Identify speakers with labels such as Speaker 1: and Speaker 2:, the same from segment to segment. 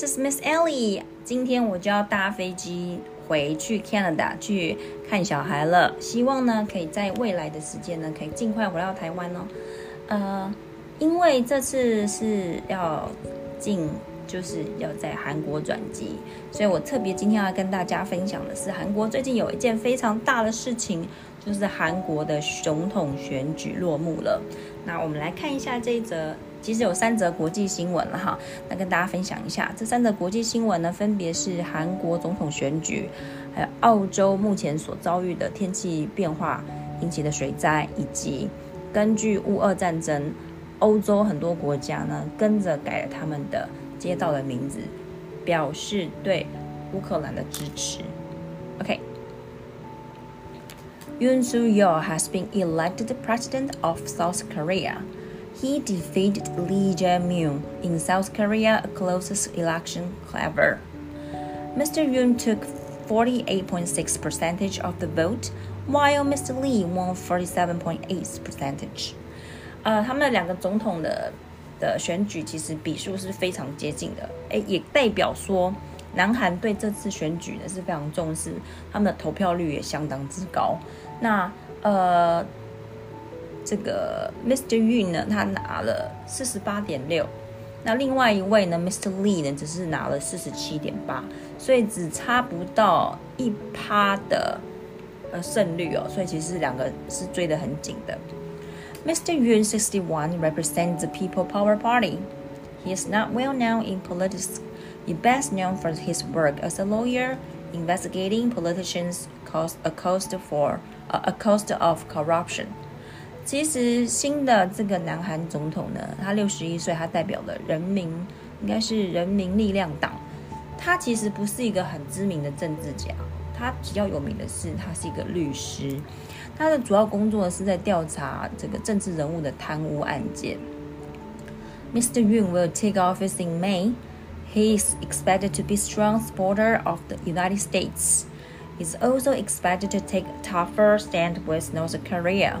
Speaker 1: Hello everyone, this is Miss Ellie。今天我就要搭飞机回去 Canada 去看小孩了。希望呢，可以在未来的时间呢，可以尽快回到台湾哦。呃，因为这次是要进，就是要在韩国转机，所以我特别今天要跟大家分享的是，韩国最近有一件非常大的事情，就是韩国的总统选举落幕了。那我们来看一下这一则。其实有三则国际新闻了哈，那跟大家分享一下。这三则国际新闻呢，分别是韩国总统选举，还有澳洲目前所遭遇的天气变化引起的水灾，以及根据乌俄战争，欧洲很多国家呢跟着改了他们的街道的名字，表示对乌克兰的支持。OK。Yoon Suk Yeol has been elected president of South Korea. He defeated Lee Jae-myung in South Korea, a closest election ever. Mr. Yoon took 48.6 percentage of the vote, while Mr. Lee won 47.8 percentage. 呃，他们的两个总统的的选举其实比数是非常接近的，诶，也代表说南韩对这次选举呢是非常重视，他们的投票率也相当之高。那呃。 这个 Mr. Yun 呢，他拿了四十八点六，那另外一位呢，Mr. Lee 呢，只是拿了四十七点八，所以只差不到一趴的呃胜率哦，所以其实两个是追得很紧的。Mr. Yun, 61, represents the People Power Party. He is not well known in politics. He best known for his work as a lawyer investigating politicians' cost a cost for a cost of corruption. 其实新的这个南韩总统呢，他六十一岁，他代表的人民应该是人民力量党。他其实不是一个很知名的政治家，他比较有名的是他是一个律师。他的主要工作是在调查这个政治人物的贪污案件。Mr. Yoon will take office in May. He is expected to be strong supporter of the United States. He's also expected to take a tougher stand with North Korea.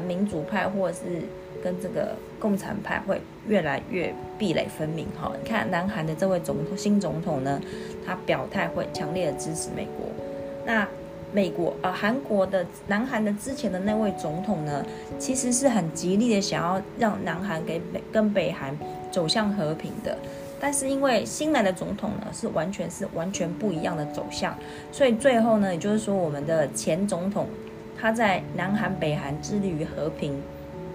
Speaker 1: 民主派，或者是跟这个共产派会越来越壁垒分明哈。你看，南韩的这位总统新总统呢，他表态会强烈的支持美国。那美国呃，韩国的南韩的之前的那位总统呢，其实是很极力的想要让南韩给北跟北韩走向和平的。但是因为新来的总统呢，是完全是完全不一样的走向，所以最后呢，也就是说，我们的前总统他在南韩北韩致力于和平。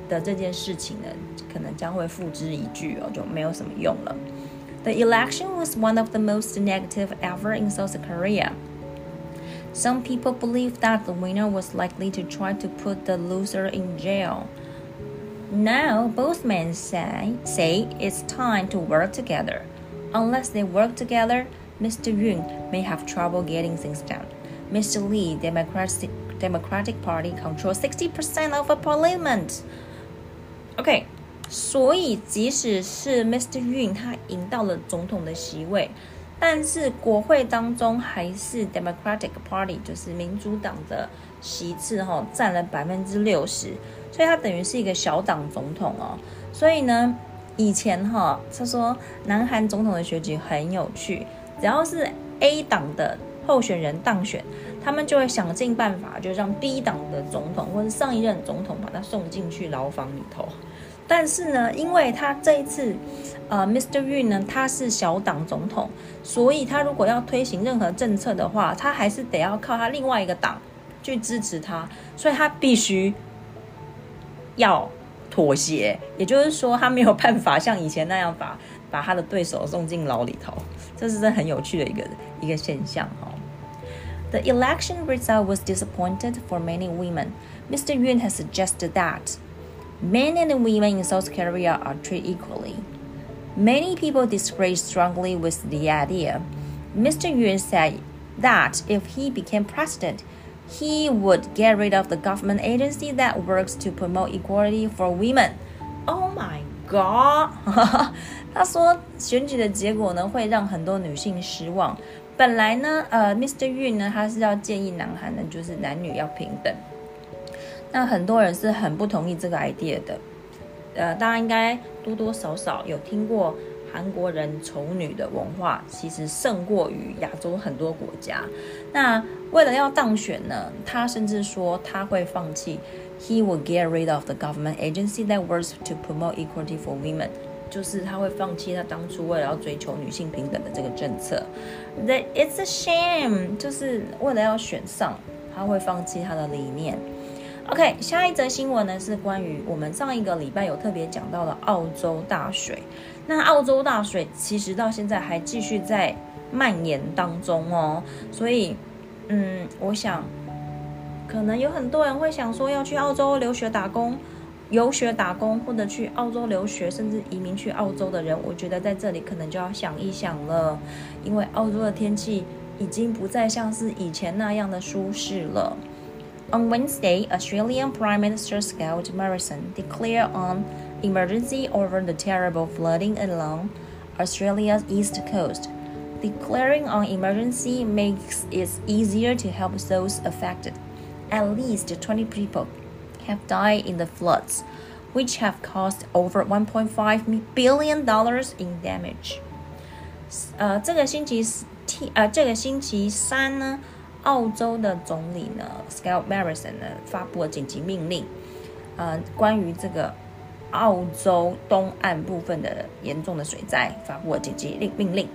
Speaker 1: 的这件事情呢，可能将会付之一炬哦，就没有什么用了。The election was one of the most negative ever in South Korea. Some people believe that the winner was likely to try to put the loser in jail. Now, both men say, say it's time to work together. Unless they work together, Mr. Yoon may have trouble getting things done. Mr. Lee, Democratic, Democratic Party, controls 60% of the parliament. OK，所以即使是 Mr. Yun 他赢到了总统的席位，但是国会当中还是 Democratic Party，就是民主党的席次哈占了百分之六十，所以他等于是一个小党总统哦。所以呢，以前哈他说南韩总统的选举很有趣，只要是 A 党的候选人当选，他们就会想尽办法，就让 B 党的总统或者上一任总统把他送进去牢房里头。但是呢，因为他这一次，呃，Mr. Yun 呢，他是小党总统，所以他如果要推行任何政策的话，他还是得要靠他另外一个党去支持他，所以他必须要妥协。也就是说，他没有办法像以前那样把把他的对手送进牢里头，这是很有趣的一个一个现象哈。The election result was disappointed for many women. Mr. Yun has suggested that. Men and women in South Korea are treated equally. Many people disagree strongly with the idea. Mr. Yuan said that if he became president, he would get rid of the government agency that works to promote equality for women. Oh my god！他说选举的结果呢会让很多女性失望。本来呢，呃，Mr. Yun 呢他是要建议南韩呢就是男女要平等。那很多人是很不同意这个 idea 的。呃，大家应该多多少少有听过。韩国人丑女的文化其实胜过于亚洲很多国家。那为了要当选呢，他甚至说他会放弃。He will get rid of the government agency that works to promote equality for women，就是他会放弃他当初为了要追求女性平等的这个政策。That it's a shame，就是为了要选上，他会放弃他的理念。OK，下一则新闻呢是关于我们上一个礼拜有特别讲到的澳洲大水。那澳洲大水其实到现在还继续在蔓延当中哦，所以，嗯，我想可能有很多人会想说要去澳洲留学打工、游学打工，或者去澳洲留学，甚至移民去澳洲的人，我觉得在这里可能就要想一想了，因为澳洲的天气已经不再像是以前那样的舒适了。On Wednesday, Australian Prime Minister Scott Morrison declared on emergency over the terrible flooding along Australia's east coast. Declaring an emergency makes it easier to help those affected. At least 20 people have died in the floods, which have caused over 1.5 billion dollars in damage. 呃，这个星期四呃，这个星期三呢。澳洲的总理呢，Scott Morrison 呢发布了紧急命令，呃，关于这个澳洲东岸部分的严重的水灾，发布了紧急令命令。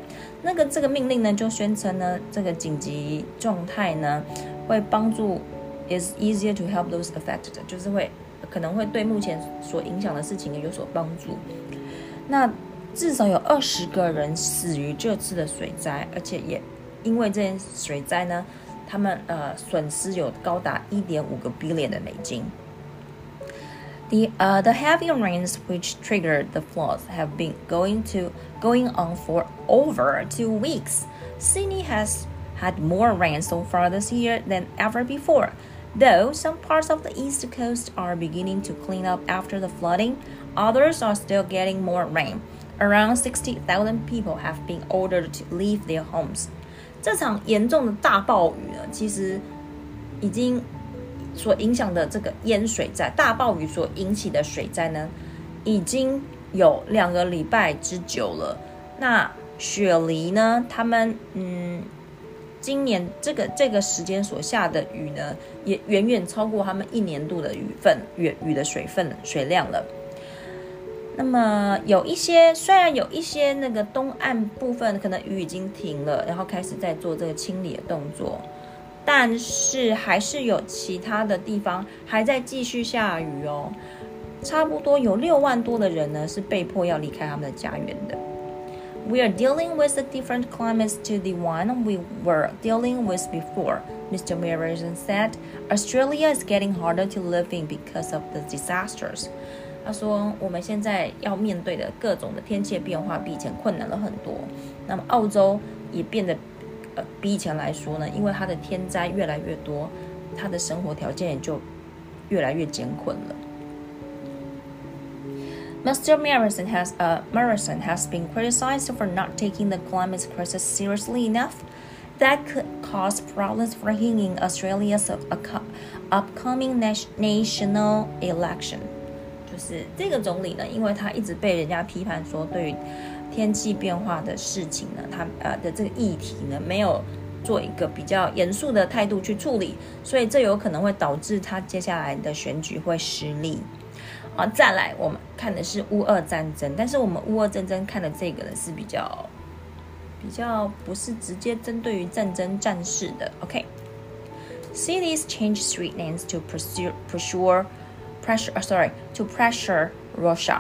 Speaker 1: 那个这个命令呢，就宣称呢，这个紧急状态呢，会帮助 is easier to help those affected，就是会可能会对目前所影响的事情有所帮助。那至少有二十个人死于这次的水灾，而且也因为这件水灾呢。他们呃损失有高达一点五个 billion 的美金。The uh, the heavy rains which triggered the floods have been going to going on for over two weeks. Sydney has had more rain so far this year than ever before. Though some parts of the east coast are beginning to clean up after the flooding, others are still getting more rain. Around 60,000 people have been ordered to leave their homes 这场严重的大暴雨呢，其实已经所影响的这个淹水灾，大暴雨所引起的水灾呢，已经有两个礼拜之久了。那雪梨呢，他们嗯， 今年这个这个时间所下的雨呢，也远远超过他们一年度的雨份雨雨的水分水量了。那么有一些，虽然有一些那个东岸部分可能雨已经停了，然后开始在做这个清理的动作，但是还是有其他的地方还在继续下雨哦。差不多有六万多的人呢是被迫要离开他们的家园的。We are dealing with a different climates to the one we were dealing with before, Mr. Morrison said. Australia is getting harder to live in because of the disasters. 他说：“我们现在要面对的各种的天气变化比以前困难了很多。那么澳洲也变得，呃，比以前来说呢，因为它的天灾越来越多，它的生活条件也就越来越艰困了。” Mr. Morrison has uh, Morrison has been criticized for not taking the climate crisis seriously enough. That could cause problems for him in Australia's upcoming national election. 就是这个总理呢，因为他一直被人家批判说，对于天气变化的事情呢，他呃的这个议题呢，没有做一个比较严肃的态度去处理，所以这有可能会导致他接下来的选举会失利。啊，再来我们看的是乌俄战争，但是我们乌俄战争看的这个呢是比较比较不是直接针对于战争战事的。OK，cities change street names to pursue pursue。pressure，呃，sorry，to pressure Russia。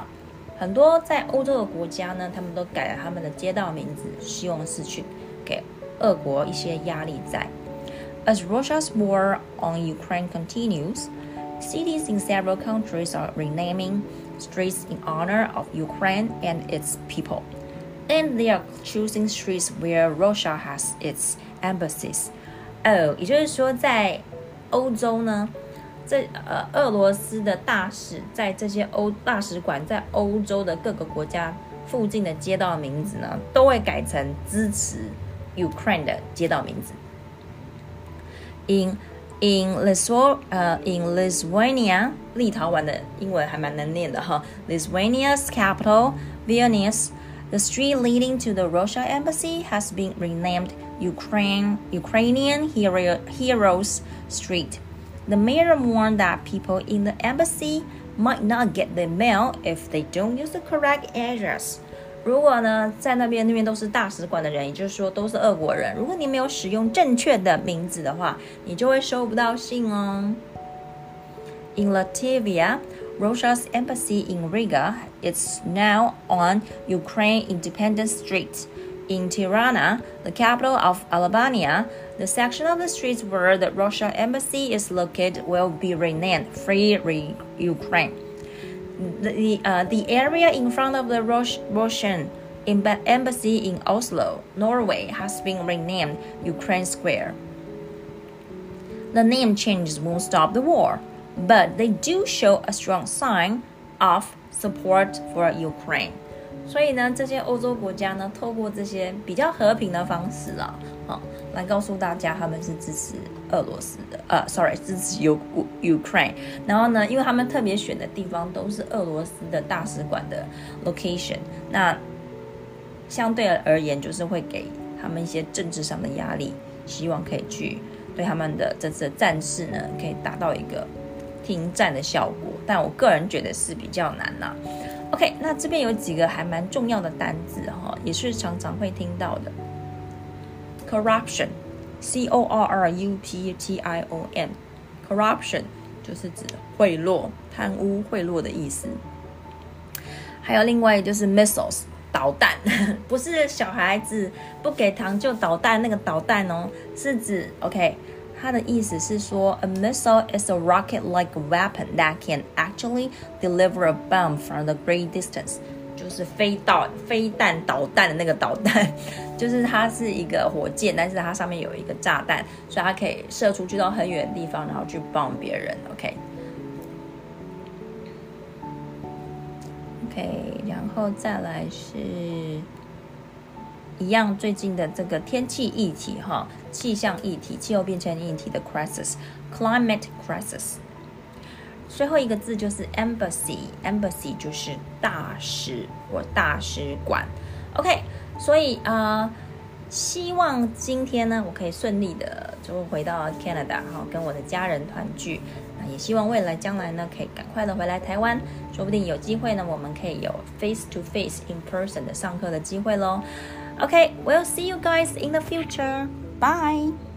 Speaker 1: 很多在欧洲的国家呢，他们都改了他们的街道名字，希望是去给俄国一些压力在。As Russia's war on Ukraine continues, cities in several countries are renaming streets in honor of Ukraine and its people. and they are choosing streets where Russia has its embassies. 哦，也就是说，在欧洲呢，这呃俄罗斯的大使在这些欧大使馆在欧洲的各个国家附近的街道名字呢，都会改成支持 Ukraine 的街道名字。In in Lithu 呃 in Lithuania，立陶宛的英文还蛮难念的哈。Lithuania's capital Vilnius。The street leading to the Russia embassy has been renamed Ukraine, Ukrainian Hero, Heroes Street. The mayor warned that people in the embassy might not get the mail if they don't use the correct address. 如果呢，在那边那边都是大使馆的人，也就是说都是俄国人，如果你没有使用正确的名字的话，你就会收不到信哦。In Latvia, Russia's embassy in Riga is now on Ukraine Independence Street. In Tirana, the capital of Albania, the section of the street where the Russian embassy is located will be renamed Free Re Ukraine. The, uh, the area in front of the Rus Russian embassy in Oslo, Norway, has been renamed Ukraine Square. The name changes won't stop the war but they do show a strong sign of support for Ukraine。所以呢，这些欧洲国家呢，透过这些比较和平的方式啊，啊，来告诉大家他们是支持 俄罗斯的，呃，sorry，支持 U Ukraine。然后呢，因为他们特别选的地方都是俄罗斯的大使馆的 location，那相对而言就是会给他们一些政治上的压力，希望可以去对他们的这次的战事呢，可以达到一个。停战的效果，但我个人觉得是比较难啦。OK，那这边有几个还蛮重要的单字哈，也是常常会听到的，corruption。Corruption，C O R R U P T I O N，corruption 就是指贿赂、贪污、贿赂的意思。还有另外就是 missiles，导弹，不是小孩子不给糖就导弹那个导弹哦，是指 OK。它的意思是说，a missile is a rocket-like weapon that can actually deliver a bomb from a great distance， 就是飞导、飞弹、导弹的那个导弹，就是它是一个火箭，但是它上面有一个炸弹，所以它可以射出去到很远的地方，然后去帮别人。OK，OK，然后再来是。一样，最近的这个天气议题，哈，气象议题、气候变迁议题的 crisis，climate crisis。最后一个字就是 embassy，embassy 就是大使或大使馆。OK，所以啊，希望今天呢，我可以顺利的就回到 Canada，然后，跟我的家人团聚。那也希望未来将来呢，可以赶快的回来台湾，说不定有机会呢，我们可以有 face to face in person 的上课的机会喽。OK，we'll see you guys in the future. Bye.